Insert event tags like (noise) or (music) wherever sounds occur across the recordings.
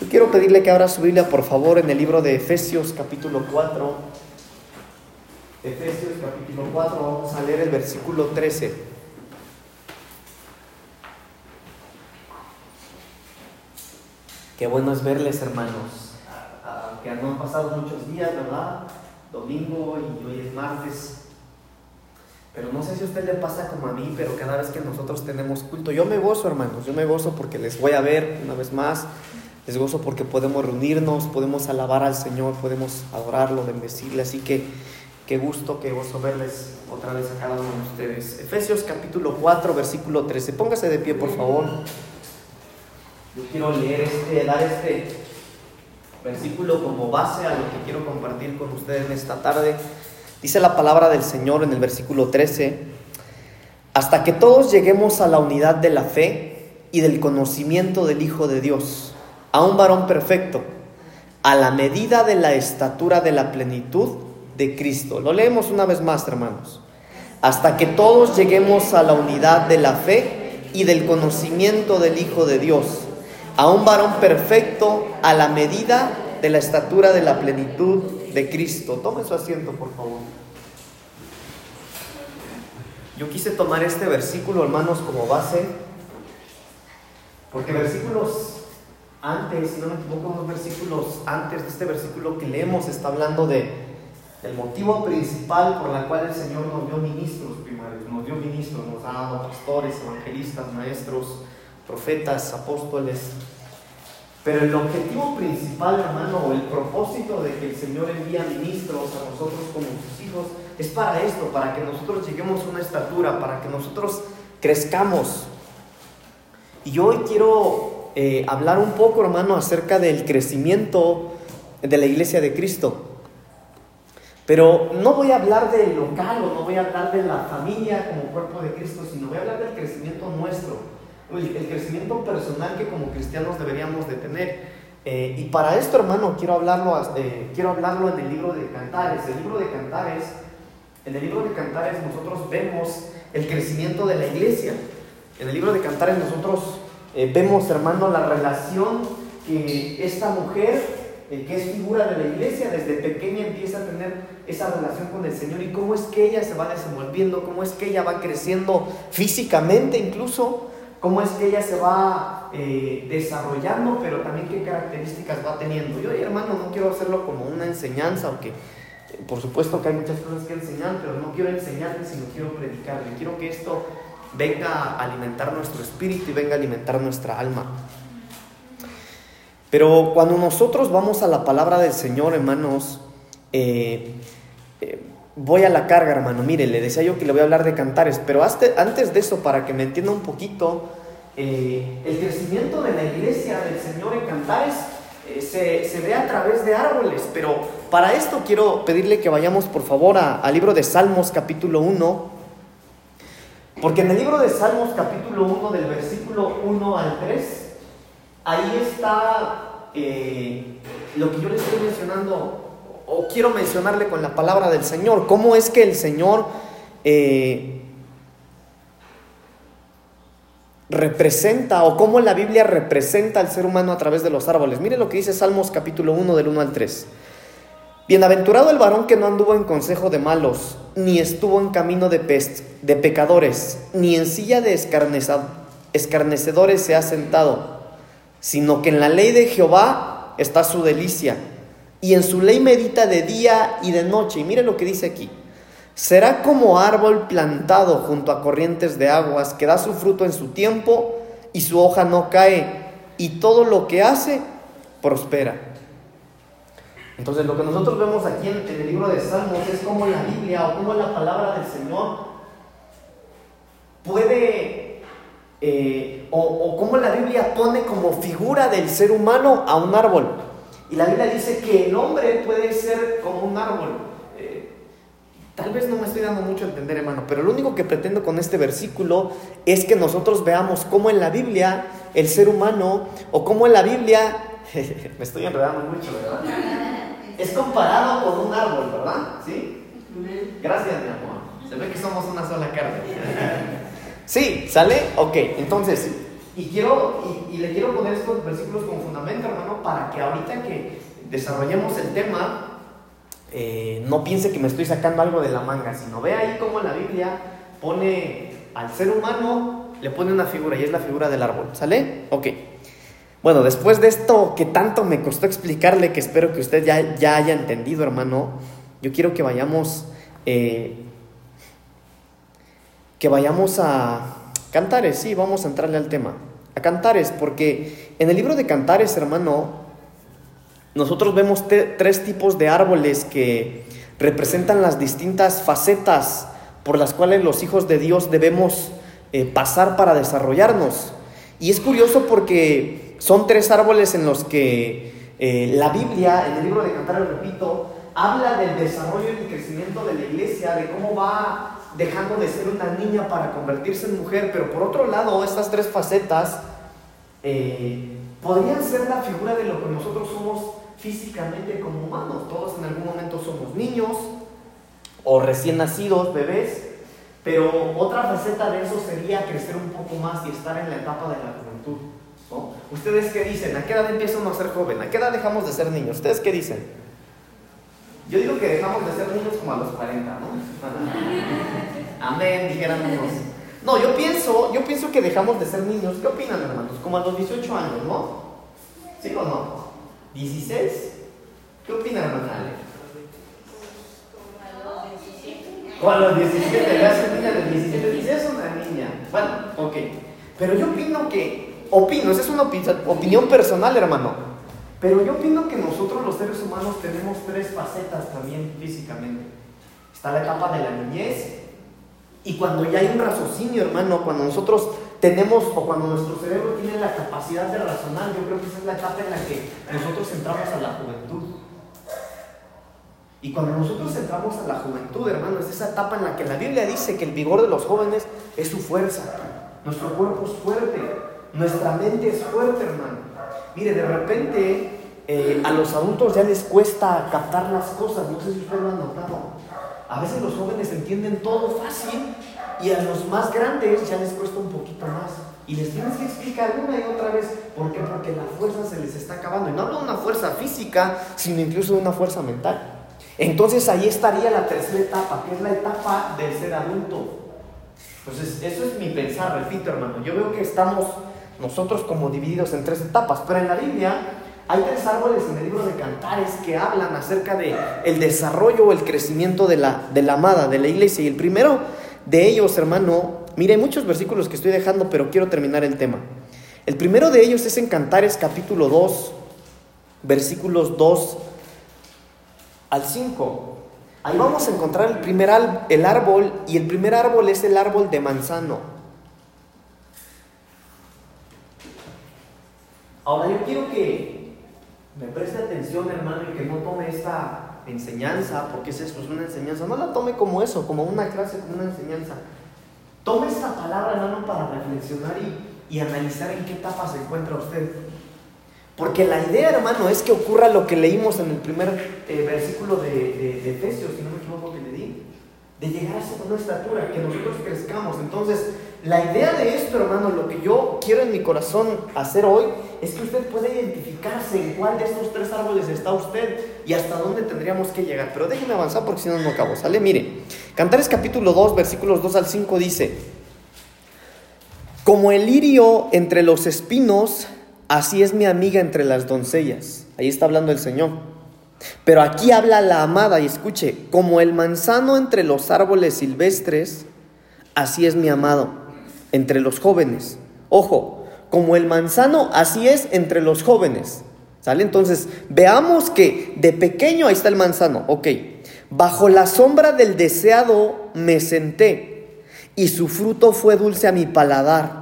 Yo quiero pedirle que abra su Biblia, por favor, en el libro de Efesios capítulo 4. Efesios capítulo 4, vamos a leer el versículo 13. Qué bueno es verles, hermanos. Aunque no han pasado muchos días, ¿verdad? Domingo y hoy es martes. Pero no sé si a usted le pasa como a mí, pero cada vez que nosotros tenemos culto, yo me gozo, hermanos, yo me gozo porque les voy a ver una vez más, les gozo porque podemos reunirnos, podemos alabar al Señor, podemos adorarlo, bendecirle, así que qué gusto, qué gozo verles otra vez a cada uno de ustedes. Efesios capítulo 4, versículo 13, póngase de pie, por favor. Yo quiero leer este, dar este versículo como base a lo que quiero compartir con ustedes en esta tarde. Dice la palabra del Señor en el versículo 13, hasta que todos lleguemos a la unidad de la fe y del conocimiento del Hijo de Dios, a un varón perfecto, a la medida de la estatura de la plenitud de Cristo. Lo leemos una vez más, hermanos. Hasta que todos lleguemos a la unidad de la fe y del conocimiento del Hijo de Dios, a un varón perfecto, a la medida de la estatura de la plenitud de Cristo. Tome su asiento, por favor. Yo quise tomar este versículo, hermanos, como base, porque versículos antes, si no me equivoco, dos versículos antes de este versículo que leemos, está hablando de el motivo principal por el cual el Señor nos dio ministros primarios, nos dio ministros, nos ha dado pastores, evangelistas, maestros, profetas, apóstoles, pero el objetivo principal, hermano, el propósito de que el Señor envía ministros a nosotros como sus hijos, es para esto, para que nosotros lleguemos a una estatura, para que nosotros crezcamos. Y hoy quiero eh, hablar un poco, hermano, acerca del crecimiento de la iglesia de Cristo. Pero no voy a hablar del local o no voy a hablar de la familia como cuerpo de Cristo, sino voy a hablar del crecimiento nuestro el, crecimiento personal que como cristianos deberíamos de tener. Eh, y para esto, hermano, quiero hablarlo, eh, quiero hablarlo en el libro de Cantares. El libro de Cantares, en el libro de Cantares nosotros vemos el crecimiento de la iglesia. En el libro de Cantares nosotros eh, vemos, hermano, la relación que esta mujer, que es figura de la iglesia, desde pequeña empieza a tener esa relación con el Señor y cómo es que ella se va desenvolviendo, cómo es que ella va creciendo físicamente incluso cómo es que ella se va eh, desarrollando, pero también qué características va teniendo. Yo, hermano, no quiero hacerlo como una enseñanza, aunque eh, por supuesto que hay muchas cosas que enseñar, pero no quiero enseñarle, sino quiero predicarle. Quiero que esto venga a alimentar nuestro espíritu y venga a alimentar nuestra alma. Pero cuando nosotros vamos a la palabra del Señor, hermanos, eh, voy a la carga, hermano. Mire, le decía yo que le voy a hablar de cantares, pero antes de eso, para que me entienda un poquito, eh, el crecimiento de la iglesia del Señor en cantares eh, se, ve a través de árboles, pero para esto quiero pedirle que vayamos por favor al libro de Salmos capítulo 1, porque en el libro de Salmos capítulo 1 del versículo 1 al 3, ahí está eh, lo que yo le estoy mencionando o quiero mencionarle con la palabra del Señor, cómo es que el Señor eh, representa o cómo la Biblia representa al ser humano a través de los árboles. Mire lo que dice Salmos capítulo 1 del 1 al 3. Bienaventurado el varón que no anduvo en consejo de malos, ni estuvo en camino de, de pecadores, ni en silla de escarnecedores se ha sentado, sino que en la ley de Jehová está su delicia y en su ley medita de día y de noche. Y mire lo que dice aquí. Será como árbol plantado junto a corrientes de aguas, que da su fruto en su tiempo y su hoja no cae, y todo lo que hace prospera. Entonces lo que nosotros vemos aquí en, el libro de Salmos es como la Biblia o como la palabra del Señor puede, eh, o, o como la Biblia pone como figura del ser humano a un árbol. Y la Biblia dice que el hombre puede ser como un árbol. Eh, tal vez no me estoy dando mucho a entender, hermano, pero lo único que pretendo con este versículo es que nosotros veamos cómo en la Biblia el ser humano, o cómo en la Biblia, (laughs) me estoy enredando mucho, ¿verdad? Es comparado con un árbol, ¿verdad? ¿Sí? Gracias, mi amor. Se ve que somos una sola carne. (laughs) ¿Sí? ¿Sale? Ok, entonces, y quiero, y, y le quiero poner estos versículos como fundamento, hermano, hermano, para que ahorita que desarrollemos el tema, eh, no piense que me estoy sacando algo de la manga, sino ve ahí cómo la Biblia pone al ser humano, le pone una figura y es la figura del árbol. ¿Sale? Ok. Bueno, después de esto que tanto me costó explicarle, que espero que usted ya, ya haya entendido, hermano, yo quiero que vayamos, eh, que vayamos a Cantares, sí, vamos a entrarle al tema. A Cantares, porque en el libro de Cantares, hermano, nosotros vemos tres tipos de árboles que representan las distintas facetas por las cuales los hijos de Dios debemos eh, pasar para desarrollarnos. Y es curioso porque son tres árboles en los que eh, la Biblia, en el libro de Cantares, repito, habla del desarrollo y crecimiento de la iglesia, de cómo va dejando de ser una niña para convertirse en mujer, pero por otro lado, estas tres facetas eh, podrían ser la figura de lo que nosotros somos físicamente como humanos. Todos en algún momento somos niños o recién nacidos, bebés, pero otra faceta de eso sería crecer un poco más y estar en la etapa de la juventud. ¿Ustedes qué dicen? ¿A qué edad empieza uno a ser joven? ¿A qué edad dejamos de ser niños? ¿Ustedes qué dicen? Yo digo que dejamos de ser niños como a los 40, ¿no? (laughs) Amén, dijeran unos. No, yo pienso, yo pienso que dejamos de ser niños. ¿Qué opinan, hermanos? Como a los 18 años, ¿no? ¿Sí o no? ¿16? ¿Qué opinan, hermana O a los 17, ya es niña de 17, dice, es una niña. Bueno, ok. Pero yo opino que, opino, esa es una opinión personal, hermano. Pero yo opino que nosotros los seres humanos tenemos tres facetas también físicamente. Está la etapa de la niñez y cuando ya hay un raciocinio, hermano, cuando nosotros tenemos o cuando nuestro cerebro tiene la capacidad de razonar, yo creo que esa es la etapa en la que nosotros entramos a la juventud. Y cuando nosotros entramos a la juventud, hermano, es esa etapa en la que la Biblia dice que el vigor de los jóvenes es su fuerza. Nuestro cuerpo es fuerte, nuestra mente es fuerte, hermano. Mire, de repente eh, a los adultos ya les cuesta captar las cosas, no sé si ustedes lo han notado. A veces los jóvenes entienden todo fácil y a los más grandes ya les cuesta un poquito más. Y les tienes que explicar una y otra vez por qué, porque la fuerza se les está acabando. Y no hablo de una fuerza física, sino incluso de una fuerza mental. Entonces ahí estaría la tercera etapa, que es la etapa del ser adulto. Entonces, eso es mi pensar, repito hermano. Yo veo que estamos nosotros como divididos en tres etapas, pero en la Biblia hay tres árboles en el libro de Cantares que hablan acerca de el desarrollo o el crecimiento de la, de la amada, de la iglesia. Y el primero de ellos, hermano, mire, hay muchos versículos que estoy dejando, pero quiero terminar el tema. El primero de ellos es en Cantares capítulo 2, versículos 2 al 5. Ahí vamos a encontrar el primer el árbol y el primer árbol es el árbol de manzano. Ahora yo quiero que me preste atención, hermano, y que no tome esta enseñanza, porque es es una enseñanza. No la tome como eso, como una clase, como una enseñanza. Tome esta palabra, hermano, para reflexionar y, analizar en qué etapa se encuentra usted. Porque la idea, hermano, es que ocurra lo que leímos en el primer eh, versículo de, de Efesios, si no me equivoco que le di, de llegar a una estatura, que nosotros crezcamos. Entonces, la idea de esto, hermano, lo que yo quiero en mi corazón hacer hoy, es que usted pueda identificarse en cuál de estos tres árboles está usted y hasta dónde tendríamos que llegar. Pero déjeme avanzar porque si no, no acabo. ¿Sale? Mire, Cantares capítulo 2, versículos 2 al 5 dice, como el lirio entre los espinos, así es mi amiga entre las doncellas. Ahí está hablando el Señor. Pero aquí habla la amada y escuche, como el manzano entre los árboles silvestres, así es mi amado entre los jóvenes. Ojo, como el manzano, así es entre los jóvenes. ¿Sale? Entonces, veamos que de pequeño, ahí está el manzano, ok. Bajo la sombra del deseado me senté y su fruto fue dulce a mi paladar.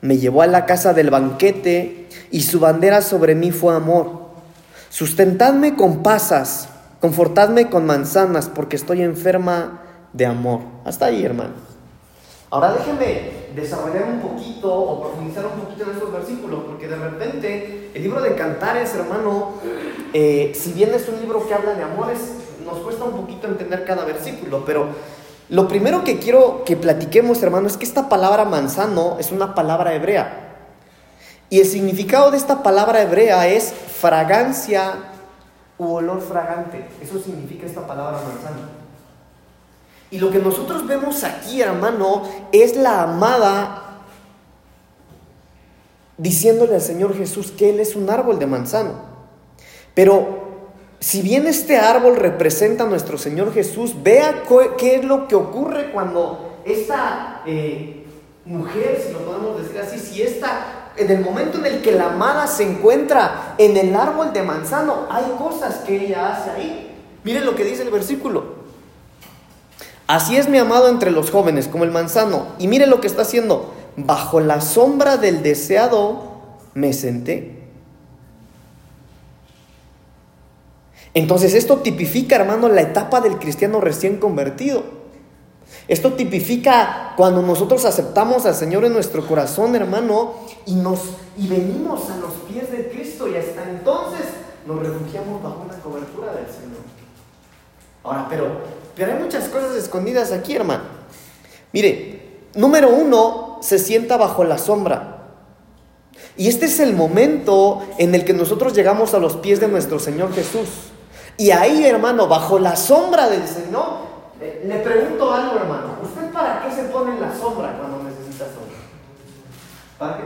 Me llevó a la casa del banquete y su bandera sobre mí fue amor. Sustentadme con pasas, confortadme con manzanas porque estoy enferma de amor. Hasta ahí, hermano. Ahora déjenme desarrollar un poquito o profundizar un poquito en estos versículos, porque de repente el libro de Cantares, hermano, eh, si bien es un libro que habla de amores, nos cuesta un poquito entender cada versículo, pero lo primero que quiero que platiquemos, hermano, es que esta palabra manzano es una palabra hebrea. Y el significado de esta palabra hebrea es fragancia u olor fragante. Eso significa esta palabra manzana. Y lo que nosotros vemos aquí, hermano, es la amada diciéndole al Señor Jesús que Él es un árbol de manzano. Pero si bien este árbol representa a nuestro Señor Jesús, vea qué es lo que ocurre cuando esta eh, mujer, si lo podemos decir así, si esta, en el momento en el que la amada se encuentra en el árbol de manzano, hay cosas que ella hace ahí. Miren lo que dice el versículo. Así es mi amado entre los jóvenes, como el manzano. Y mire lo que está haciendo bajo la sombra del deseado me senté. Entonces esto tipifica, hermano, la etapa del cristiano recién convertido. Esto tipifica cuando nosotros aceptamos al Señor en nuestro corazón, hermano, y nos y venimos a los pies de Cristo y hasta entonces nos refugiamos bajo una cobertura del Señor. Ahora, pero, pero hay muchas cosas escondidas aquí, hermano. Mire, número uno, se sienta bajo la sombra. Y este es el momento en el que nosotros llegamos a los pies de nuestro Señor Jesús. Y ahí, hermano, bajo la sombra del Señor, eh, le pregunto algo, hermano. ¿Usted para qué se pone en la sombra cuando necesita sombra? ¿Para qué?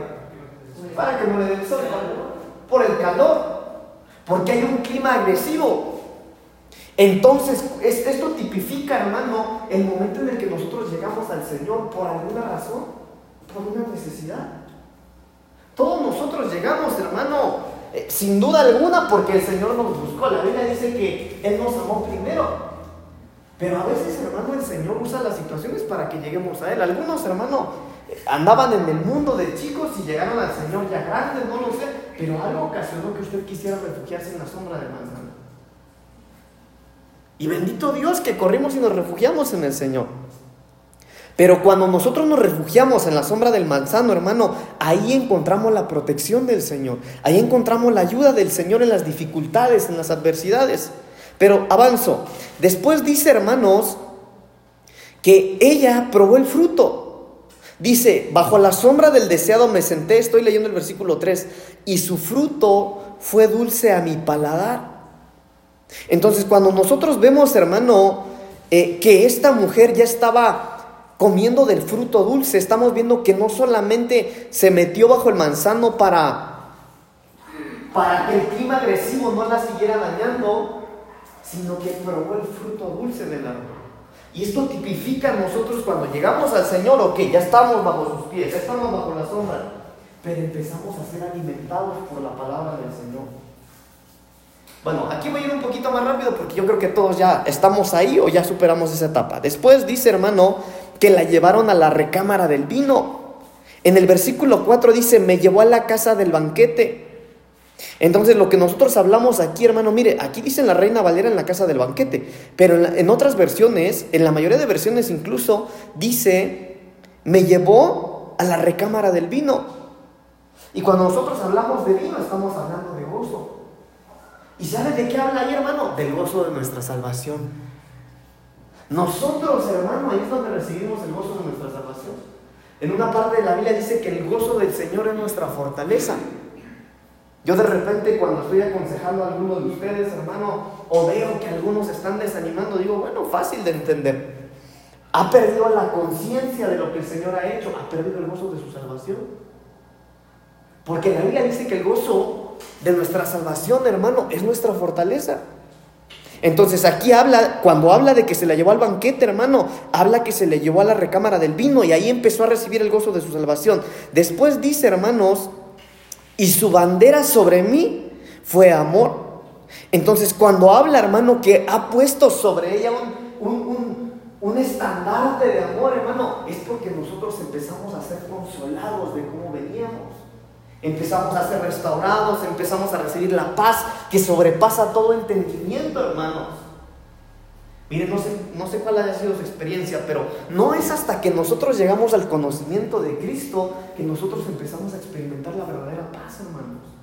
Para que no le dé el sol. Por el calor. Porque hay un clima agresivo. Entonces, esto tipifica, hermano, el momento en el que nosotros llegamos al Señor por alguna razón por una necesidad. Todos nosotros llegamos, hermano, eh, sin duda alguna, porque el Señor nos buscó. La Biblia dice que Él nos amó primero. Pero a veces, hermano, el Señor usa las situaciones para que lleguemos a Él. Algunos, hermano, andaban en el mundo de chicos y llegaron al Señor ya grandes, no lo sé. Pero algo ocasionó que usted quisiera refugiarse en la sombra de manzana. Y bendito Dios que corrimos y nos refugiamos en el Señor. Pero cuando nosotros nos refugiamos en la sombra del manzano, hermano, ahí encontramos la protección del Señor. Ahí encontramos la ayuda del Señor en las dificultades, en las adversidades. Pero avanzo. Después dice, hermanos, que ella probó el fruto. Dice, bajo la sombra del deseado me senté, estoy leyendo el versículo 3, y su fruto fue dulce a mi paladar. Entonces, cuando nosotros vemos, hermano, eh, que esta mujer ya estaba comiendo del fruto dulce. Estamos viendo que no solamente se metió bajo el manzano para, para que el clima agresivo no la siguiera dañando, sino que probó el fruto dulce del árbol. Y esto tipifica a nosotros cuando llegamos al Señor, ok, ya estamos bajo sus pies, ya estamos bajo la sombra, pero empezamos a ser alimentados por la palabra del Señor. Bueno, aquí voy a ir un poquito más rápido porque yo creo que todos ya estamos ahí o ya superamos esa etapa. Después dice, hermano, que la llevaron a la recámara del vino. En el versículo 4 dice, me llevó a la casa del banquete. Entonces lo que nosotros hablamos aquí, hermano, mire, aquí dice la Reina Valera en la casa del banquete, pero en, otras versiones, en la mayoría de versiones incluso, dice, me llevó a la recámara del vino. Y cuando nosotros hablamos de vino, estamos hablando de gozo. ¿Y sabe de qué habla ahí, hermano? Del gozo de nuestra salvación. Nosotros, hermano, ahí es donde recibimos el gozo de nuestra salvación. En una parte de la Biblia dice que el gozo del Señor es nuestra fortaleza. Yo de repente cuando estoy aconsejando a alguno de ustedes, hermano, o veo que algunos están desanimando, digo, bueno, fácil de entender. Ha perdido la conciencia de lo que el Señor ha hecho, ha perdido el gozo de su salvación. Porque la Biblia dice que el gozo de nuestra salvación, hermano, es nuestra fortaleza. Entonces aquí habla, cuando habla de que se la llevó al banquete, hermano, habla que se le llevó a la recámara del vino y ahí empezó a recibir el gozo de su salvación. Después dice, hermanos, y su bandera sobre mí fue amor. Entonces cuando habla, hermano, que ha puesto sobre ella un, un, un estandarte de amor, hermano, es porque nosotros empezamos a ser consolados de cómo veníamos. Empezamos a ser restaurados, empezamos a recibir la paz que sobrepasa todo entendimiento, hermanos. Miren, no sé, no sé cuál haya sido su experiencia, pero no es hasta que nosotros llegamos al conocimiento de Cristo que nosotros empezamos a experimentar la verdadera hermanos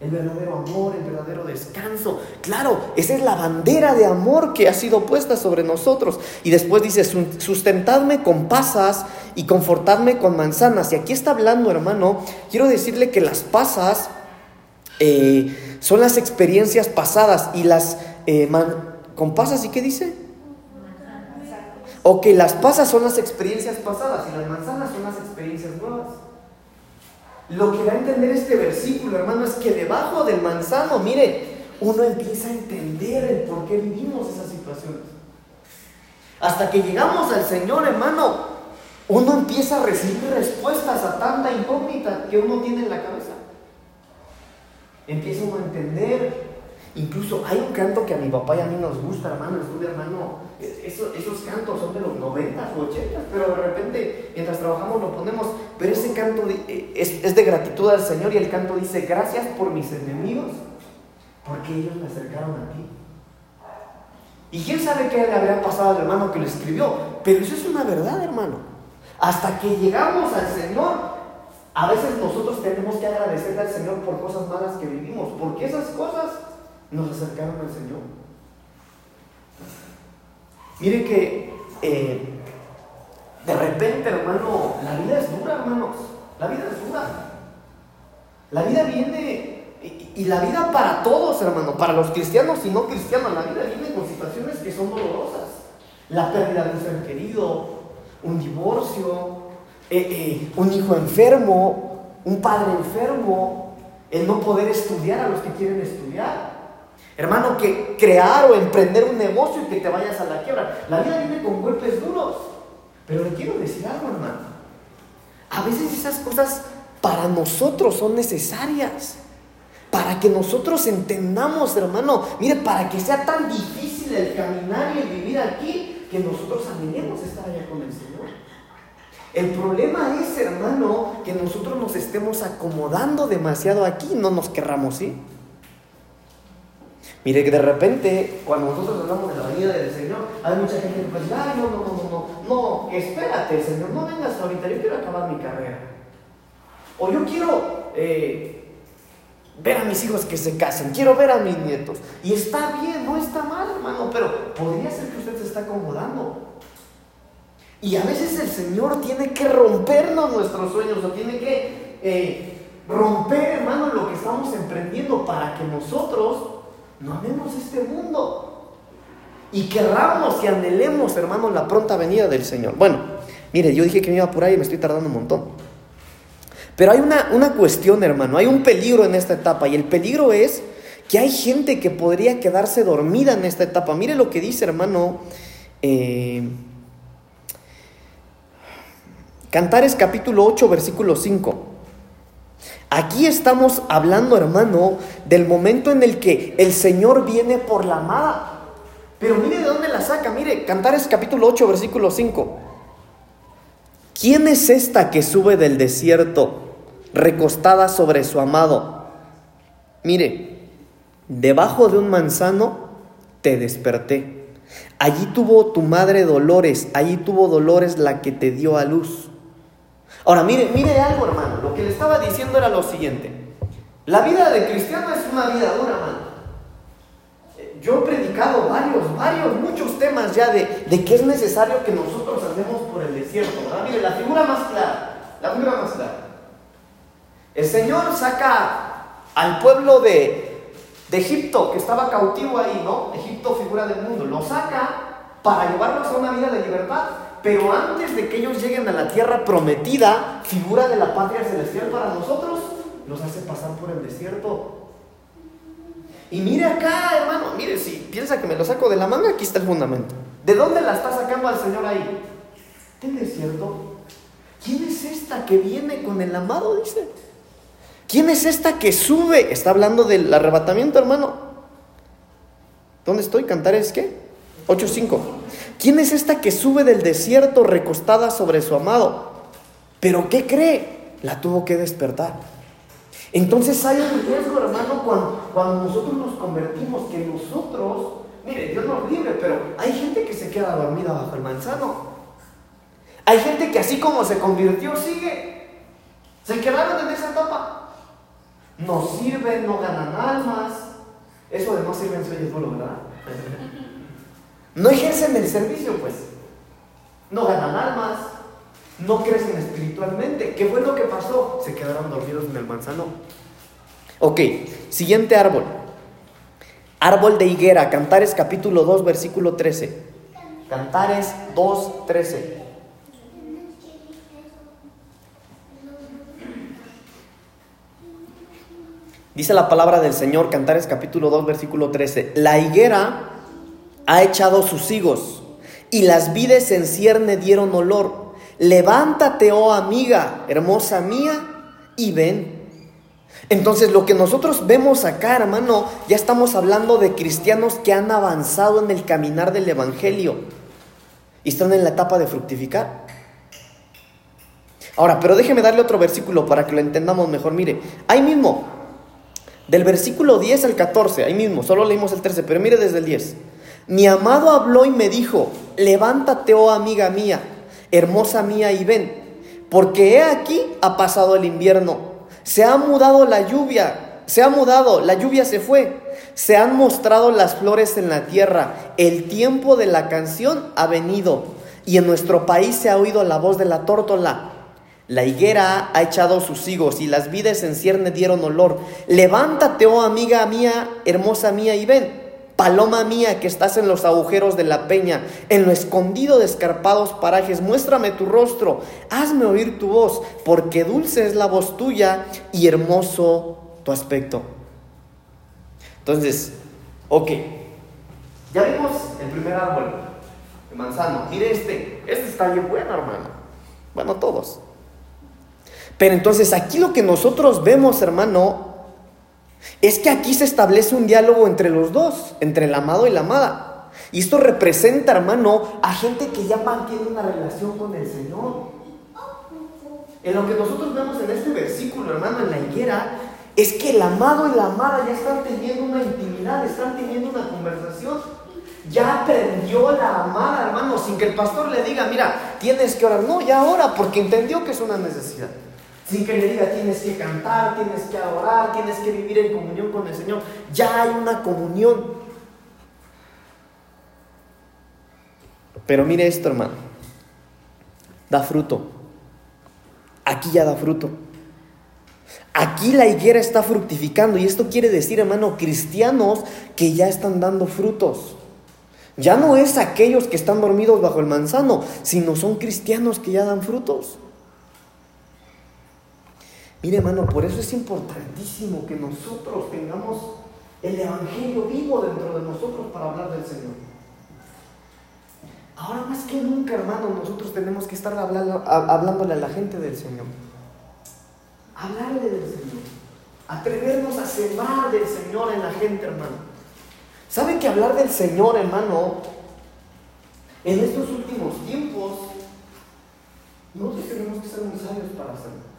el verdadero amor, el verdadero descanso. Claro, esa es la bandera de amor que ha sido puesta sobre nosotros. Y después dice, sustentadme con pasas y confortadme con manzanas. Y aquí está hablando, hermano, quiero decirle que las pasas eh, son las experiencias pasadas y las... Eh, ¿Con pasas y qué dice? O que las pasas son las experiencias pasadas y las manzanas son las experiencias nuevas. Lo que va a entender este versículo, hermano, es que debajo del manzano, mire, uno empieza a entender el por qué vivimos esas situaciones. Hasta que llegamos al Señor, hermano, uno empieza a recibir respuestas a tanta incógnita que uno tiene en la cabeza. Empieza uno a entender Incluso hay un canto que a mi papá y a mí nos gusta, hermano, estudia, hermano. Esos, cantos son de los 90 o 80, pero de repente mientras trabajamos lo ponemos. Pero ese canto eh, es, es de gratitud al Señor y el canto dice, gracias por mis enemigos, porque ellos me acercaron a ti. Y quién sabe qué le habría pasado al hermano que lo escribió, pero eso es una verdad, hermano. Hasta que llegamos al Señor, a veces nosotros tenemos que agradecerle al Señor por cosas malas que vivimos, porque esas cosas nos acercaron al Señor. Mire que eh, de repente, hermano, la vida es dura, hermanos. La vida es dura. La vida viene, y, la vida para todos, hermano, para los cristianos y no cristianos, la vida viene con situaciones que son dolorosas. La pérdida de un ser querido, un divorcio, eh, eh, un hijo enfermo, un padre enfermo, el no poder estudiar a los que quieren estudiar. Hermano, que crear o emprender un negocio y que te vayas a la quiebra. La vida viene con golpes duros. Pero le quiero decir algo, hermano. A veces esas cosas para nosotros son necesarias. Para que nosotros entendamos, hermano. Mire, para que sea tan difícil el caminar y el vivir aquí, que nosotros anhelemos estar allá con el Señor. El problema es, hermano, que nosotros nos estemos acomodando demasiado aquí, no nos querramos ¿sí? Mire que de repente, cuando nosotros hablamos de la venida del Señor, hay mucha gente que dice, ay, no, no, no, no, no, espérate, Señor, no vengas ahorita, yo quiero acabar mi carrera. O yo quiero eh, ver a mis hijos que se casen, quiero ver a mis nietos. Y está bien, no está mal, hermano, pero podría ser que usted se está acomodando. Y a veces el Señor tiene que rompernos nuestros sueños, o tiene que eh, romper, hermano, lo que estamos emprendiendo para que nosotros no amemos este mundo. Y querramos y anhelemos, hermanos, la pronta venida del Señor. Bueno, mire, yo dije que me iba por ahí y me estoy tardando un montón. Pero hay una, una cuestión, hermano, hay un peligro en esta etapa y el peligro es que hay gente que podría quedarse dormida en esta etapa. Mire lo que dice, hermano. Eh, Cantares capítulo 8, versículo 5. Aquí estamos hablando, hermano, del momento en el que el Señor viene por la amada. Pero mire de dónde la saca. Mire, Cantares capítulo 8, versículo 5. ¿Quién es esta que sube del desierto, recostada sobre su amado? Mire, debajo de un manzano te desperté. Allí tuvo tu madre dolores, allí tuvo dolores la que te dio a luz. Ahora, mire, mire algo, hermano. Lo que le estaba diciendo era lo siguiente. La vida de cristiano es una vida dura, hermano. Yo he predicado varios, varios, muchos temas ya de, de que es necesario que nosotros andemos por el desierto, ¿verdad? Mire, la figura más clara, la figura más clara. El Señor saca al pueblo de, de Egipto, que estaba cautivo ahí, ¿no? Egipto, figura del mundo, lo saca para llevarlos a una vida de libertad. Pero antes de que ellos lleguen a la tierra prometida, figura de la patria celestial para nosotros, los hace pasar por el desierto. Y mire acá, hermano, mire, si piensa que me lo saco de la manga, aquí está el fundamento. ¿De dónde la está sacando al Señor ahí? Del desierto. ¿Quién es esta que viene con el amado? Dice. ¿Quién es esta que sube? Está hablando del arrebatamiento, hermano. ¿Dónde estoy? ¿Cantar es qué? 8.5. ¿Quién es esta que sube del desierto recostada sobre su amado? Pero ¿qué cree? La tuvo que despertar. Entonces hay un riesgo, hermano, cuando, cuando nosotros nos convertimos, que nosotros, mire, Dios nos libre, pero hay gente que se queda dormida bajo el manzano. Hay gente que así como se convirtió, sigue. Se quedaron en esa etapa. No sirven, no ganan almas. Eso de no sirven oye duro, ¿verdad? (laughs) No ejercen el servicio, pues. No ganan almas, no crecen espiritualmente. ¿Qué fue lo que pasó? Se quedaron dormidos en el manzano. Ok, siguiente árbol. Árbol de higuera, Cantares capítulo 2, versículo 13. Cantares 2, 13. Dice la palabra del Señor, Cantares capítulo 2, versículo 13. La higuera ha echado sus higos y las vides en cierne dieron olor. Levántate, oh amiga, hermosa mía, y ven. Entonces lo que nosotros vemos acá, hermano, ya estamos hablando de cristianos que han avanzado en el caminar del Evangelio y están en la etapa de fructificar. Ahora, pero déjeme darle otro versículo para que lo entendamos mejor. Mire, ahí mismo, del versículo 10 al 14, ahí mismo, solo leímos el 13, pero mire desde el 10. Mi amado habló y me dijo, levántate, oh amiga mía, hermosa mía, y ven, porque he aquí ha pasado el invierno se ha mudado la lluvia, se ha mudado, la lluvia se fue. Se han mostrado las flores en la tierra. El tiempo de la canción ha venido. Y en nuestro país se ha oído la voz de la tórtola. La higuera ha echado sus higos y las vides en cierne dieron olor. Levántate, oh amiga mía, hermosa mía, y ven. Paloma mía que estás en los agujeros de la peña, en lo escondido de escarpados parajes, muéstrame tu rostro, hazme oír tu voz, porque dulce es la voz tuya y hermoso tu aspecto. Entonces, ok, ya vimos el primer árbol de manzano. Mire este, este está bien bueno, hermano. Bueno, todos. Pero entonces aquí lo que nosotros vemos, hermano, es que aquí se establece un diálogo entre los dos, entre el amado y la amada. Y esto representa, hermano, a gente que ya mantiene una relación con el Señor. En lo que nosotros vemos en este versículo, hermano, en la higuera, es que el amado y la amada ya están teniendo una intimidad, están teniendo una conversación. Ya aprendió la amada, hermano, sin que el pastor le diga, mira, tienes que orar. No, ya ora, porque entendió que es una necesidad. Sin que le diga tienes que cantar, tienes que adorar, tienes que vivir en comunión con el Señor. Ya hay una comunión. Pero mire esto, hermano. Da fruto. Aquí ya da fruto. Aquí la higuera está fructificando y esto quiere decir, hermano, cristianos que ya están dando frutos. Ya no es aquellos que están dormidos bajo el manzano, sino son cristianos que ya dan frutos. Mire hermano, por eso es importantísimo que nosotros tengamos el Evangelio vivo dentro de nosotros para hablar del Señor. Ahora más que nunca, hermano, nosotros tenemos que estar hablando, hablándole a la gente del Señor. Hablarle del Señor. Atrevernos a sembrar del Señor en la gente, hermano. ¿Sabe que hablar del Señor, hermano, en estos últimos tiempos, nosotros tenemos que ser muy sabios para hacerlo?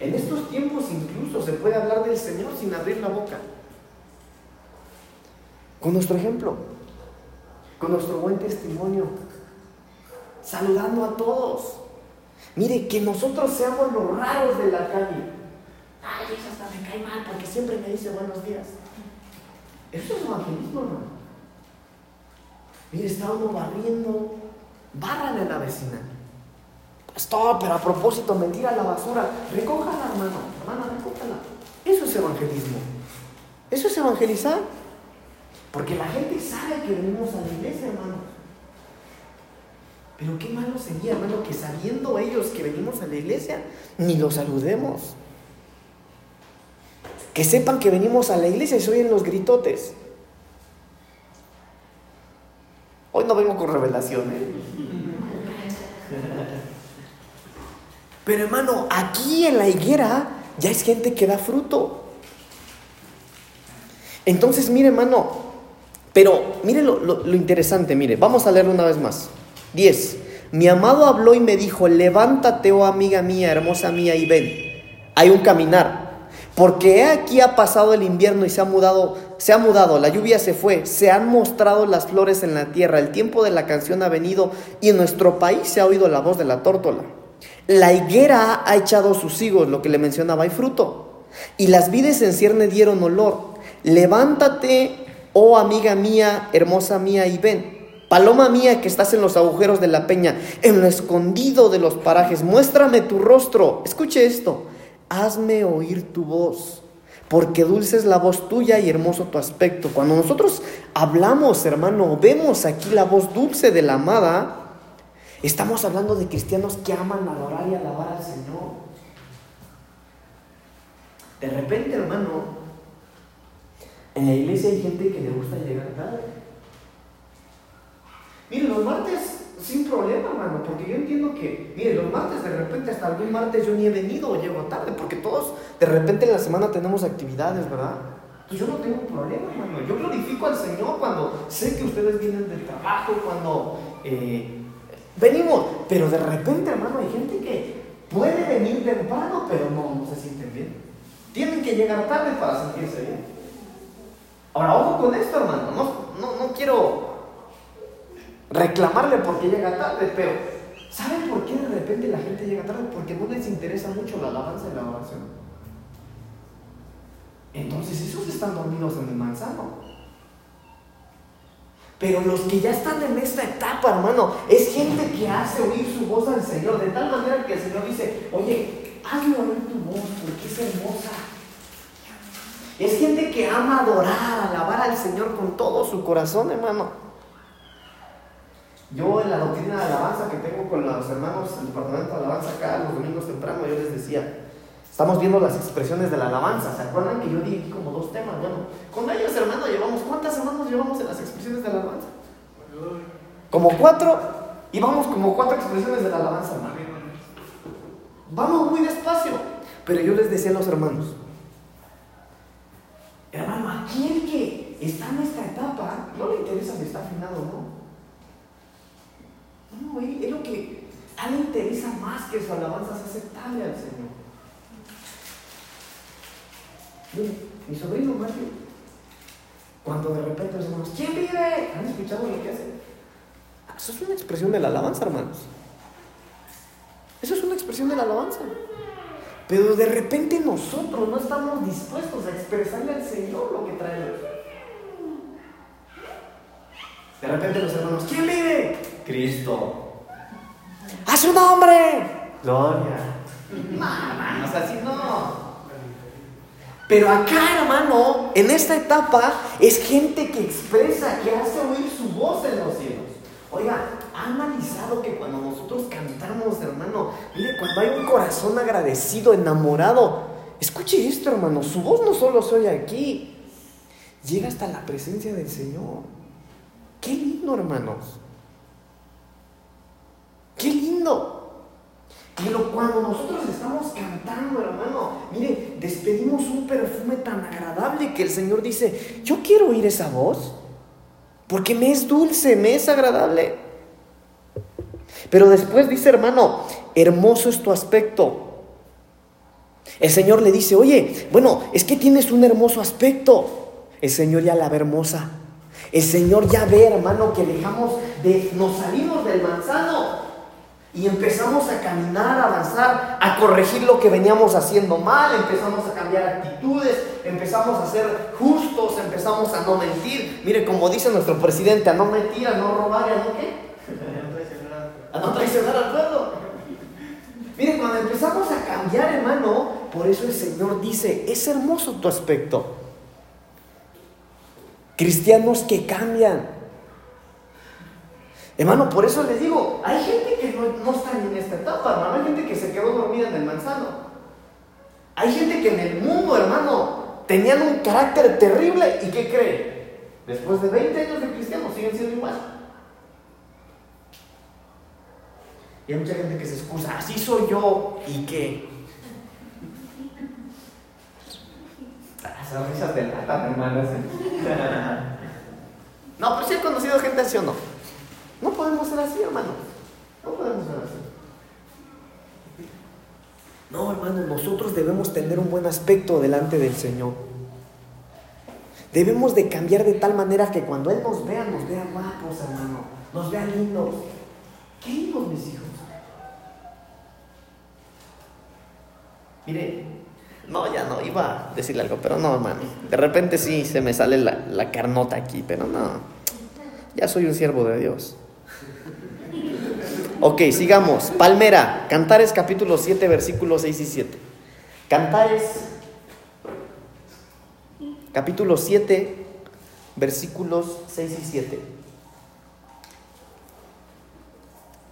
En estos tiempos incluso se puede hablar del Señor sin abrir la boca. Con nuestro ejemplo, con nuestro buen testimonio, saludando a todos. Mire, que nosotros seamos los raros de la calle. Ay, eso hasta me cae mal porque siempre me dice buenos días. Eso es evangelismo, hermano. Mire, está uno barriendo, bárrale a la vecina. Stop, pero a propósito, mentira la basura. Recójala, hermano. Hermana, recójala. Eso es evangelismo. Eso es evangelizar. Porque la gente sabe que venimos a la iglesia, hermano. Pero qué malo sería, hermano, que sabiendo ellos que venimos a la iglesia, ni los saludemos. Que sepan que venimos a la iglesia y se oyen los gritotes. Hoy no vengo con revelación, ¿eh? Pero hermano, aquí en la higuera ya es gente que da fruto. Entonces, mire, hermano, pero mire lo, interesante, mire, vamos a leerlo una vez más. 10. Mi amado habló y me dijo, levántate, oh amiga mía, hermosa mía, y ven. Hay un caminar. Porque aquí ha pasado el invierno y se ha mudado, se ha mudado, la lluvia se fue, se han mostrado las flores en la tierra, el tiempo de la canción ha venido y en nuestro país se ha oído la voz de la tórtola. La higuera ha echado sus higos, lo que le mencionaba, hay fruto. Y las vides en cierne dieron olor. Levántate, oh amiga mía, hermosa mía, y ven. Paloma mía que estás en los agujeros de la peña, en lo escondido de los parajes, muéstrame tu rostro. Escuche esto. hazme oír tu voz, porque dulce es la voz tuya y hermoso tu aspecto. Cuando nosotros hablamos, hermano, vemos aquí la voz dulce de la amada, estamos hablando de cristianos que aman adorar y alabar al Señor. De repente, hermano, en la iglesia hay gente que le gusta llegar tarde. Mire, los martes sin problema, hermano, porque yo entiendo que, mire, los martes de repente hasta algún martes yo ni he venido o llego tarde, porque todos de repente en la semana tenemos actividades, ¿verdad? Yo no tengo problema, hermano. Yo glorifico al Señor cuando sé que ustedes vienen del trabajo, cuando eh, venimos, pero de repente, hermano, hay gente que puede venir temprano, pero no, no se sienten bien. Tienen que llegar tarde para sentirse bien. Ahora, ojo con esto, hermano. No, no, no quiero reclamarle porque llega tarde, pero ¿saben por qué de repente la gente llega tarde? Porque no les interesa mucho la alabanza y la oración. Entonces esos están dormidos en el manzano. Pero los que ya están en esta etapa, hermano, es gente que hace oír su voz al Señor, de tal manera que el Señor dice, oye, hazme oír tu voz porque es hermosa. Es gente que ama adorar, alabar al Señor con todo su corazón, hermano. Yo en la doctrina de alabanza que tengo con los hermanos del departamento de alabanza acá los domingos temprano, yo les decía, estamos viendo las expresiones de la alabanza. ¿Se acuerdan que yo di aquí como dos temas? Bueno, con ellos, hermano, llevamos, ¿cuántas semanas llevamos en las expresiones de la alabanza? Como cuatro, y vamos como cuatro expresiones de la alabanza, hermano. Vamos muy despacio. Pero yo les decía a los hermanos, hermano, aquel que está en esta etapa, no le interesa si está afinado o no. No, es lo que a él le interesa más que su alabanza sea aceptable al Señor. Mi sobrino Mario, cuando de repente los hermanos, ¿quién vive? ¿Han escuchado lo que hace? Eso es una expresión de la alabanza, hermanos. Eso es una expresión de la alabanza. Pero de repente nosotros no estamos dispuestos a expresarle al Señor lo que traemos. De repente los hermanos, ¿quién vive? Cristo. ¡A su nombre! Gloria. No, hermanos, así no. Pero acá, hermano, en esta etapa es gente que expresa, que hace oír su voz en los cielos. Oiga, ha analizado que cuando nosotros cantamos, hermano, mire, cuando hay un corazón agradecido, enamorado, escuche esto, hermano, su voz no solo se oye aquí, llega hasta la presencia del Señor. Qué lindo, hermanos. Qué lindo. Pero cuando nosotros estamos cantando, hermano, mire, despedimos un perfume tan agradable que el Señor dice, yo quiero oír esa voz, porque me es dulce, me es agradable. Pero después dice, hermano, hermoso es tu aspecto. El Señor le dice, oye, bueno, es que tienes un hermoso aspecto. El Señor ya la ve hermosa. El Señor ya ve, hermano, que dejamos de, nos salimos del manzano y empezamos a caminar, a avanzar, a corregir lo que veníamos haciendo mal, empezamos a cambiar actitudes, empezamos a ser justos, empezamos a no mentir. Mire, como dice nuestro presidente, a no mentir, a no robar, a no qué? (laughs) A no traicionar al pueblo. Mire, cuando empezamos a cambiar, hermano, por eso el Señor dice, es hermoso tu aspecto. Cristianos que cambian. Hermano, por eso les digo, hay gente que no, no está en esta etapa, hermano. Hay gente que se quedó dormida en el manzano. Hay gente que en el mundo, hermano, tenían un carácter terrible y ¿qué cree? Después de 20 años de cristianos siguen siendo igual. Y hay mucha gente que se excusa, así soy yo y qué. Esas risas de lata, hermanas. (laughs) no, pero sí he conocido gente así o no. No podemos ser así, hermano. No podemos ser así. No, hermano, nosotros debemos tener un buen aspecto delante del Señor. Debemos de cambiar de tal manera que cuando Él nos vea, nos vea guapos, hermano. Nos vea lindos. ¿Qué lindos, mis hijos? Mire, no, ya no, iba a decirle algo, pero no, hermano. De repente sí se me sale la, la carnota aquí, pero no. Ya soy un siervo de Dios. Ok, sigamos. Palmera, Cantares capítulo 7, versículos 6 y 7. Cantares, capítulo 7, versículos 6 y 7.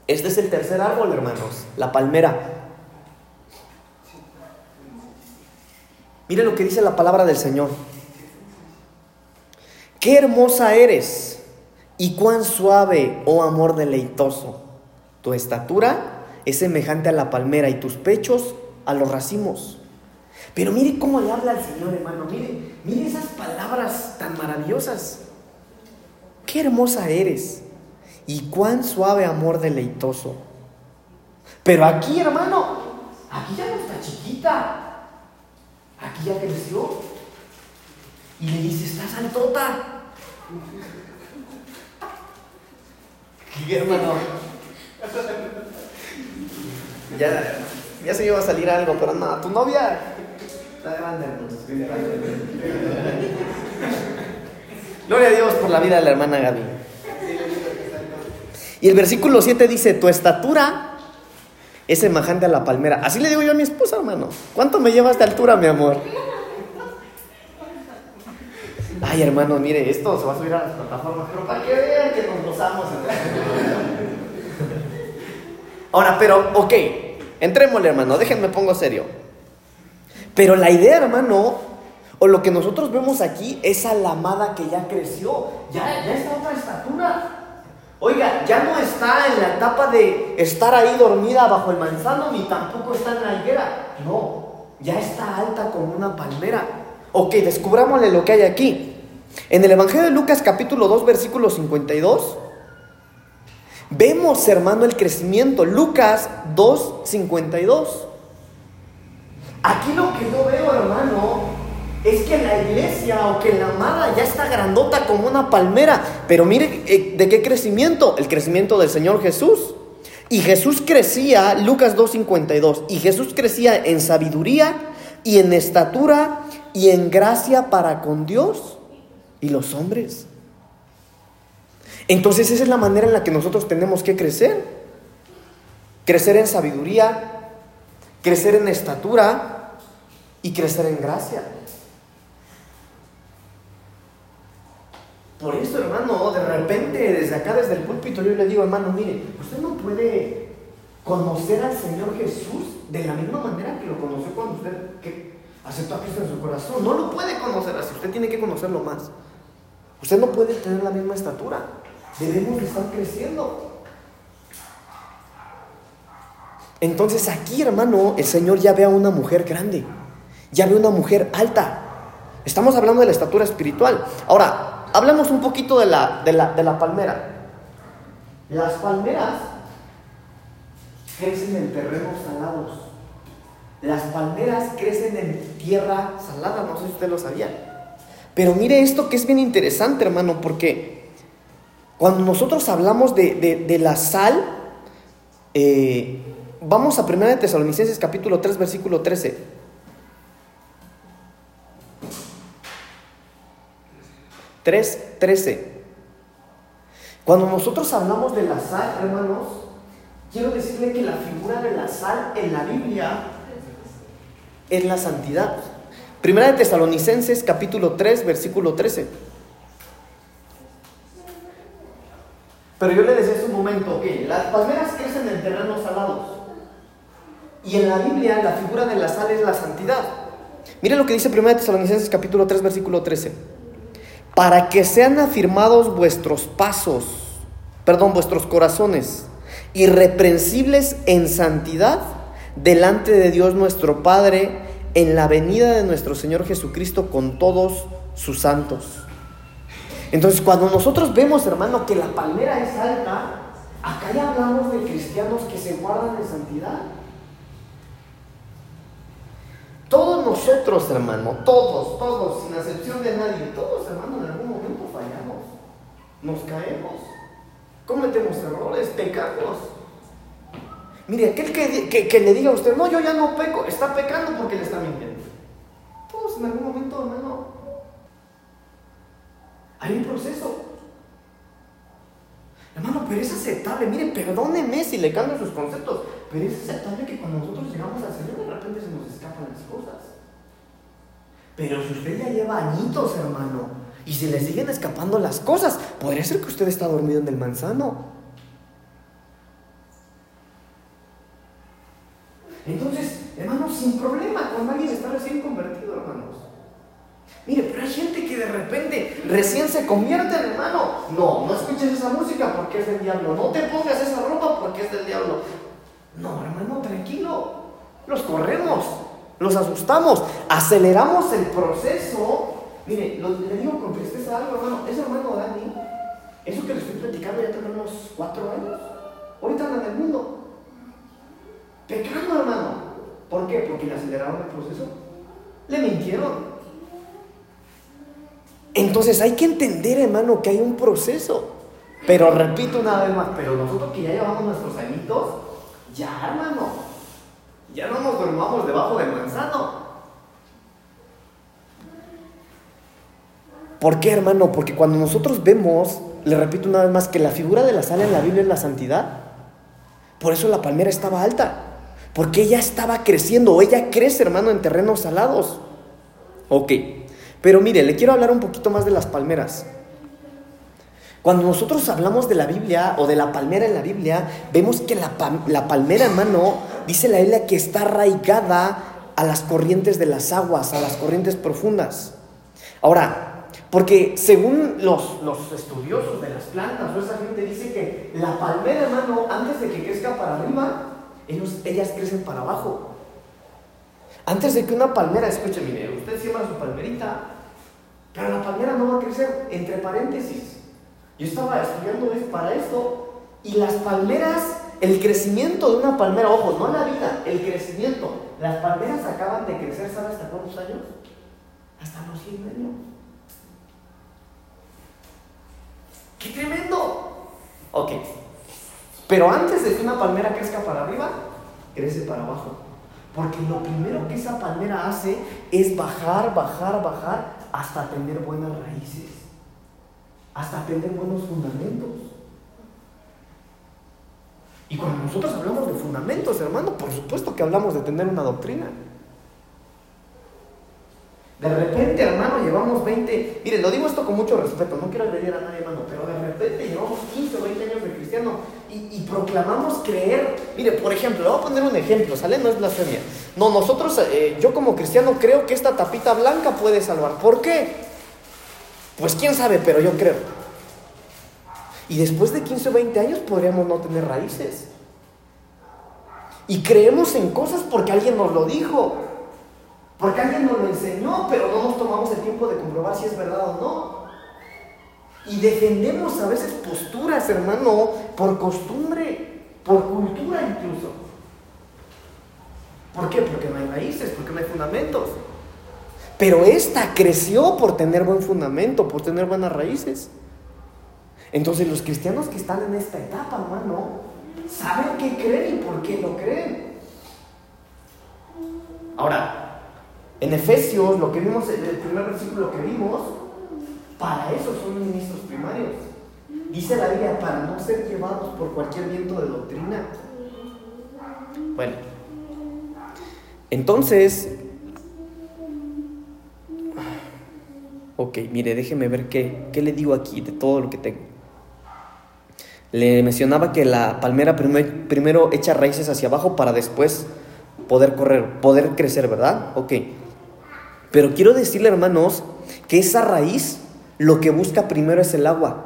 Este es el tercer árbol, hermanos, la palmera. Mire lo que dice la palabra del Señor. Qué hermosa eres y cuán suave, oh amor deleitoso. Tu estatura es semejante a la palmera y tus pechos a los racimos. Pero mire cómo le habla al Señor, hermano. Mire, mire esas palabras tan maravillosas. Qué hermosa eres y cuán suave amor deleitoso. Pero aquí, hermano, aquí ya no está chiquita. Aquí ya creció. Y le dice, estás altota. ¿Qué (laughs) hermano? Ya, ya se iba a salir algo, pero no, tu novia grande, Gloria a Dios por la vida de la hermana Gaby. Y el versículo 7 dice, tu estatura es semejante a la palmera. Así le digo yo a mi esposa, hermano. ¿Cuánto me llevas de altura, mi amor? Ay, hermano, mire, esto se va a subir a las plataformas, pero para que vean que nos gozamos. Ahora, pero, ok, entrémosle, hermano, déjenme pongo serio. Pero la idea, hermano, o lo que nosotros vemos aquí es a la amada que ya creció, ya, ya está otra estatura. Oiga, ya no está en la etapa de estar ahí dormida bajo el manzano, ni tampoco está en la higuera. No, ya está alta como una palmera. Ok, descubrámosle lo que hay aquí. En el Evangelio de Lucas capítulo 2, versículo 52, vemos, hermano, el crecimiento. Lucas 2, 52. Aquí lo que yo veo, hermano, es que la iglesia o que la amada ya está grandota como una palmera. Pero mire, eh, ¿de qué crecimiento? El crecimiento del Señor Jesús. Y Jesús crecía, Lucas 2.52, y Jesús crecía en sabiduría y en estatura y en gracia para con Dios y los hombres. Entonces esa es la manera en la que nosotros tenemos que crecer. Crecer en sabiduría, crecer en estatura y crecer en gracia. Por eso, hermano, de repente, desde acá, desde el púlpito, yo le digo, hermano, mire, usted no puede conocer al Señor Jesús de la misma manera que lo conoció cuando usted aceptó a Cristo en su corazón. No lo puede conocer así, usted tiene que conocerlo más. Usted no puede tener la misma estatura. Debemos estar creciendo. Entonces aquí, hermano, el Señor ya ve a una mujer grande, ya ve a una mujer alta. Estamos hablando de la estatura espiritual. Ahora, hablamos un poquito de la, de la, palmera. Las palmeras crecen en terrenos salados. Las palmeras crecen en tierra salada, no sé si usted lo sabía. Pero mire esto que es bien interesante, hermano, porque cuando nosotros hablamos de, la sal, eh, vamos a 1 de Tesalonicenses capítulo 3, versículo 13. 3.13. Cuando nosotros hablamos de la sal, hermanos, quiero decirle que la figura de la sal en la Biblia es la santidad. Primera de Tesalonicenses capítulo 3, versículo 13. Pero yo le decía hace un momento, que las palmeras crecen en terrenos salados. Y en la Biblia la figura de la sal es la santidad. Mire lo que dice Primera de Tesalonicenses capítulo 3, versículo 13 para que sean afirmados vuestros pasos, perdón, vuestros corazones, irreprensibles en santidad delante de Dios nuestro Padre en la venida de nuestro Señor Jesucristo con todos sus santos. Entonces, cuando nosotros vemos, hermano, que la palmera es alta, acá ya hablamos de cristianos que se guardan en santidad. Todos nosotros, hermano, todos, todos, sin excepción de nadie, todos, hermano, en algún momento fallamos, nos caemos, cometemos errores, pecamos. Mire, aquel que, que, le diga a usted, no, yo ya no peco, está pecando porque le está mintiendo. Todos en algún momento, hermano, hay un proceso. Hermano, pero es aceptable. Mire, perdóneme si le cambio sus conceptos. pero es aceptable que cuando nosotros llegamos al Señor de repente se nos escapan las cosas. Pero si usted ya lleva añitos, hermano, y se le siguen escapando las cosas, podría ser que usted está dormido en el manzano. Entonces, hermanos, sin problema, cuando alguien está recién convertido. Mire, pero hay gente que de repente recién se convierte hermano. No, no escuches esa música porque es del diablo. No te pongas esa ropa porque es del diablo. No, hermano, tranquilo. Los corremos, los asustamos, aceleramos el proceso. Mire, le digo con tristeza algo, hermano. Ese hermano Dani, eso que le estoy platicando ya tiene unos cuatro años. Ahorita anda en el mundo. Pecando, hermano. ¿Por qué? Porque le aceleraron el proceso. Le mintieron. Entonces hay que entender, hermano, que hay un proceso. Pero repito una vez más, pero nosotros que ya llevamos nuestros añitos, ya, hermano, ya no nos dormamos debajo del manzano. ¿Por qué, hermano? Porque cuando nosotros vemos, le repito una vez más, que la figura de la sal en la Biblia es la santidad, por eso la palmera estaba alta. Porque ella estaba creciendo, ella crece, hermano, en terrenos salados. Ok, pero mire, le quiero hablar un poquito más de las palmeras. Cuando nosotros hablamos de la Biblia o de la palmera en la Biblia, vemos que la, la palmera, hermano, dice la Biblia que está arraigada a las corrientes de las aguas, a las corrientes profundas. Ahora, porque según los, los, estudiosos de las plantas, o esa gente dice que la palmera, hermano, antes de que crezca para arriba, ellas crecen para abajo. Antes de que una palmera, escuche, mire, usted siembra su palmerita, pero la palmera no va a crecer, entre paréntesis. Yo estaba estudiando para esto, y las palmeras, el crecimiento de una palmera, ojo, no la vida, el crecimiento. Las palmeras acaban de crecer, ¿sabe hasta cuántos años? Hasta los 100 años. ¡Qué tremendo! Ok, pero antes de que una palmera crezca para arriba, crece para abajo. Porque lo primero que esa palmera hace es bajar, bajar, bajar hasta tener buenas raíces, hasta tener buenos fundamentos. Y cuando nosotros hablamos de fundamentos, hermano, por supuesto que hablamos de tener una doctrina. De repente, hermano, llevamos 20, mire, lo digo esto con mucho respeto, no quiero agredir a nadie, hermano, pero de repente llevamos 15 o 20 años de cristiano y, proclamamos creer. Mire, por ejemplo, le voy a poner un ejemplo, ¿sale? No es blasfemia. No, nosotros, eh, yo como cristiano creo que esta tapita blanca puede salvar. ¿Por qué? Pues quién sabe, pero yo creo. Y después de 15 o 20 años podríamos no tener raíces. Y creemos en cosas porque alguien nos lo dijo. Porque alguien nos lo enseñó, pero no nos tomamos el tiempo de comprobar si es verdad o no. Y defendemos a veces posturas, hermano, por costumbre, por cultura incluso. ¿Por qué? Porque no hay raíces, porque no hay fundamentos. Pero esta creció por tener buen fundamento, por tener buenas raíces. Entonces los cristianos que están en esta etapa, hermano, saben qué creen y por qué lo creen. Ahora, en Efesios, lo que vimos, el primer versículo que vimos, para eso son ministros primarios. Dice la Biblia, para no ser llevados por cualquier viento de doctrina. Bueno, entonces, ok, mire, déjeme ver qué, qué le digo aquí de todo lo que tengo. Le mencionaba que la palmera primero echa raíces hacia abajo para después poder correr, poder crecer, ¿verdad? Ok. Pero quiero decirle, hermanos, que esa raíz lo que busca primero es el agua.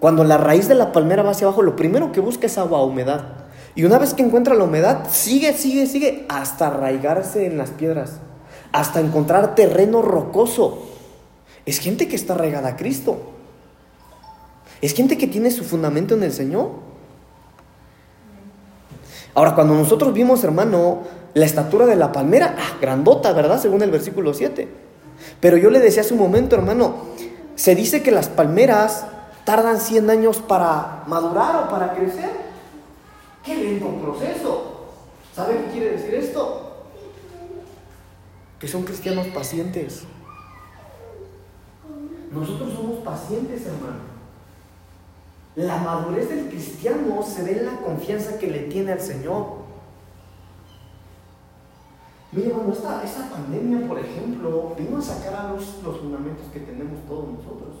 Cuando la raíz de la palmera va hacia abajo, lo primero que busca es agua, humedad. Y una vez que encuentra la humedad, sigue, sigue, sigue, hasta arraigarse en las piedras, hasta encontrar terreno rocoso. Es gente que está arraigada a Cristo. Es gente que tiene su fundamento en el Señor. Ahora, cuando nosotros vimos, hermano, la estatura de la palmera, ah, grandota, ¿verdad? Según el versículo 7. Pero yo le decía hace un momento, hermano, se dice que las palmeras tardan 100 años para madurar o para crecer. ¡Qué lento proceso! ¿Sabe qué quiere decir esto? Que son cristianos pacientes. Nosotros somos pacientes, hermano. La madurez del cristiano se ve en la confianza que le tiene al Señor. Mire, hermano, esta, esta pandemia, por ejemplo, vino a sacar a luz los fundamentos que tenemos todos nosotros.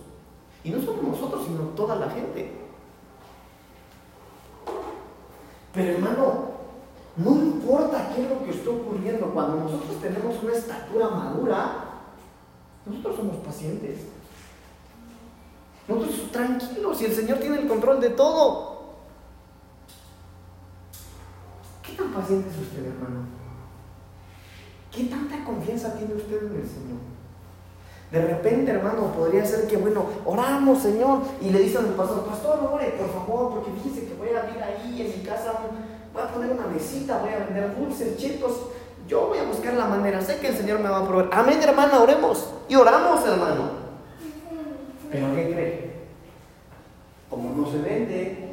Y no solo nosotros, sino toda la gente. Pero hermano, no importa qué es lo que esté ocurriendo, cuando nosotros tenemos una estatura madura, nosotros somos pacientes. Nosotros tranquilos y el Señor tiene el control de todo. ¿Qué tan paciente es usted, hermano? ¿Qué tanta confianza tiene usted en el Señor? De repente, hermano, podría ser que, bueno, oramos, Señor, y le dicen al pastor, pastor, ore, por favor, porque fíjese que voy a abrir ahí en mi casa, voy a poner una mesita, voy a vender dulces, chetos, yo voy a buscar la manera, sé que el Señor me va a proveer. Amén, hermana, oremos. Y oramos, hermano. Pero ¿qué cree? Como no se vende,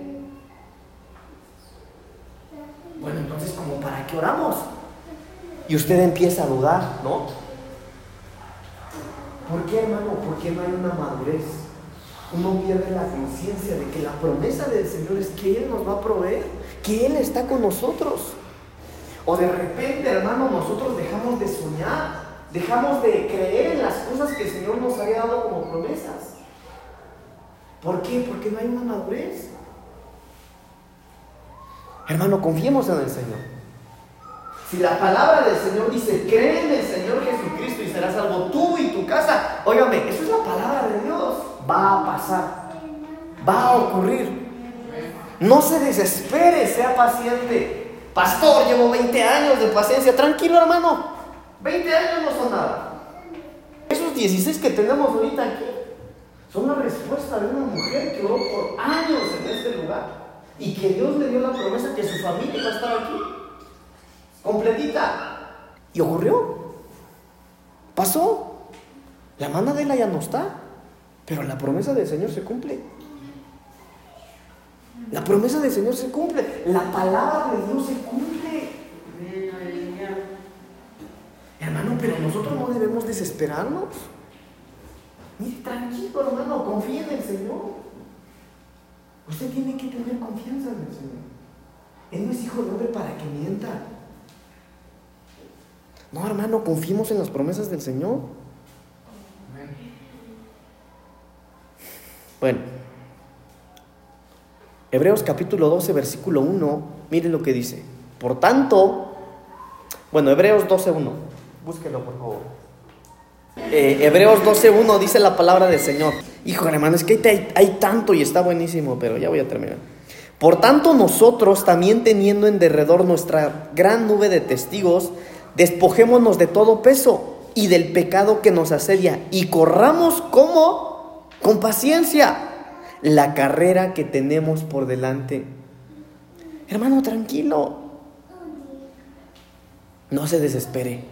bueno, entonces, ¿como para qué oramos? Y usted empieza a dudar, ¿no? ¿Por qué, hermano? Porque no hay una madurez. Uno pierde la conciencia de que la promesa del Señor es que Él nos va a proveer, que Él está con nosotros. O de repente, hermano, nosotros dejamos de soñar, dejamos de creer en las cosas que el Señor nos había dado como promesas. ¿Por qué? Porque no hay una madurez. Hermano, confiemos en el Señor. Si la palabra del Señor dice, cree en el Señor Jesucristo y serás salvo tú y tu casa, óigame, eso es la palabra de Dios. Va a pasar, va a ocurrir. No se desespere, sea paciente. Pastor, llevo 20 años de paciencia. Tranquilo, hermano. 20 años no son nada. Esos 16 que tenemos ahorita aquí son la respuesta de una mujer que oró por años en este lugar y que Dios le dio la promesa que su familia va a estar aquí, completita. Y ocurrió. Pasó. La mano de ella ya no está, pero la promesa del Señor se cumple. La promesa del Señor se cumple. La palabra de Dios se cumple. Hermano, pero nosotros no debemos desesperarnos. Mire, tranquilo, hermano, confía en el Señor. Usted tiene que tener confianza en el Señor. Él no es hijo de hombre para que mienta. No, hermano, confiemos en las promesas del Señor. Bueno, Hebreos capítulo 12, versículo 1, miren lo que dice. Por tanto, bueno, Hebreos 12, 1, búsquelo por favor. Eh, Hebreos 12, 1 dice la palabra del Señor. Hijo, hermano, es que hay, hay tanto y está buenísimo, pero ya voy a terminar. Por tanto, nosotros, también teniendo en derredor nuestra gran nube de testigos, despojémonos de todo peso y del pecado que nos asedia y corramos como con paciencia la carrera que tenemos por delante. Hermano, tranquilo. No se desespere.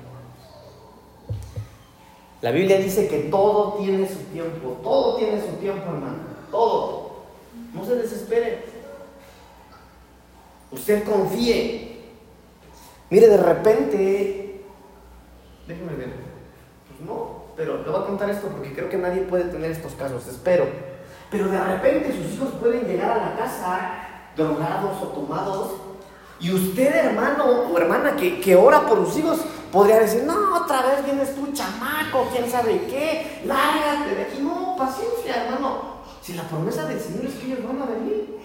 La Biblia dice que todo tiene su tiempo, todo tiene su tiempo, hermano, todo. No se desespere. Usted confíe. Mire, de repente, déjeme ver. Pues no, pero le voy a contar esto porque creo que nadie puede tener estos casos, espero. Pero de repente sus hijos pueden llegar a la casa drogados o tomados y usted, hermano o hermana que, que ora por sus hijos, podría decir, no, otra vez vienes tú, chamaco, quién sabe qué, lárgate de aquí. No, paciencia, hermano. Si la promesa del Señor es que ellos van a venir,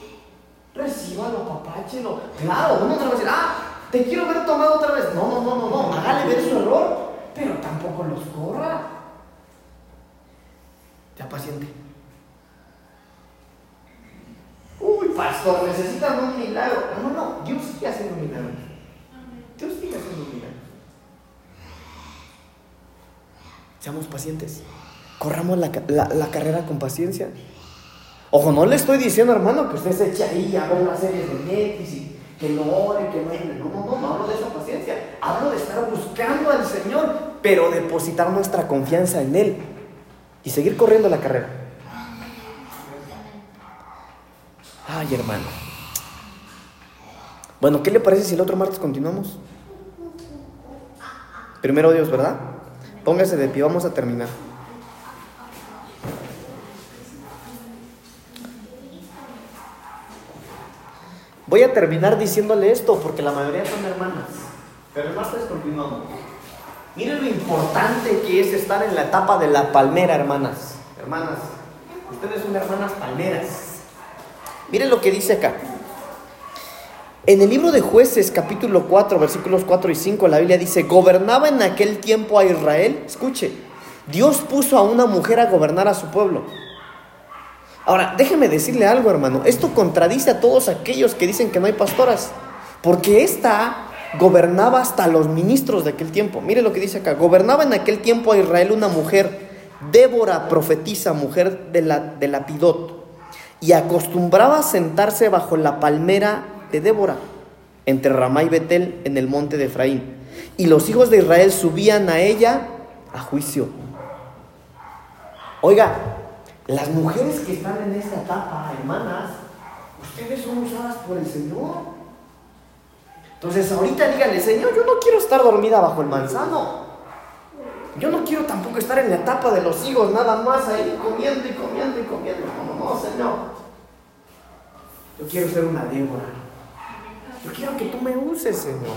recíbalo, papáchelo. Claro, uno te va a decir, ah, te quiero ver tomado otra vez. No, no, no, no, no, hágale ver su error, pero tampoco los corra. Ya paciente. Uy, pastor, necesitan un milagro. No, no, no, Dios sigue haciendo milagros. Dios sigue haciendo milagros. Seamos pacientes. Corramos la, carrera con paciencia. Ojo, no le estoy diciendo, hermano, que usted se eche ahí y haga una serie de Netflix y que no ore, que no No, no, no, no hablo de esa paciencia. Hablo de estar buscando al Señor, pero depositar nuestra confianza en Él y seguir corriendo la carrera. Ay, hermano. Bueno, ¿qué le parece si el otro martes continuamos? Primero Dios, ¿verdad? Póngase de pie, vamos a terminar. Voy a terminar diciéndole esto porque la mayoría son hermanas. Pero el martes continuamos. Miren lo importante que es estar en la etapa de la palmera, hermanas. Hermanas, ustedes son hermanas palmeras. Miren lo que dice acá. En el libro de jueces capítulo 4 versículos 4 y 5 la Biblia dice, gobernaba en aquel tiempo a Israel. Escuche, Dios puso a una mujer a gobernar a su pueblo. Ahora, déjeme decirle algo, hermano. Esto contradice a todos aquellos que dicen que no hay pastoras. Porque esta gobernaba hasta los ministros de aquel tiempo. Mire lo que dice acá. Gobernaba en aquel tiempo a Israel una mujer, Débora, profetisa, mujer de la, de Lapidot. Y acostumbraba a sentarse bajo la palmera de Débora, entre Ramá y Betel, en el monte de Efraín. Y los hijos de Israel subían a ella a juicio. Oiga, las mujeres que están en esta etapa, hermanas, ustedes son usadas por el Señor. Entonces ahorita díganle, Señor, yo no quiero estar dormida bajo el manzano. Yo no quiero tampoco estar en la etapa de los hijos, nada más ahí comiendo y comiendo y comiendo. No, no, no, Señor. Yo quiero ser una Débora. Yo quiero que tú me uses, Señor.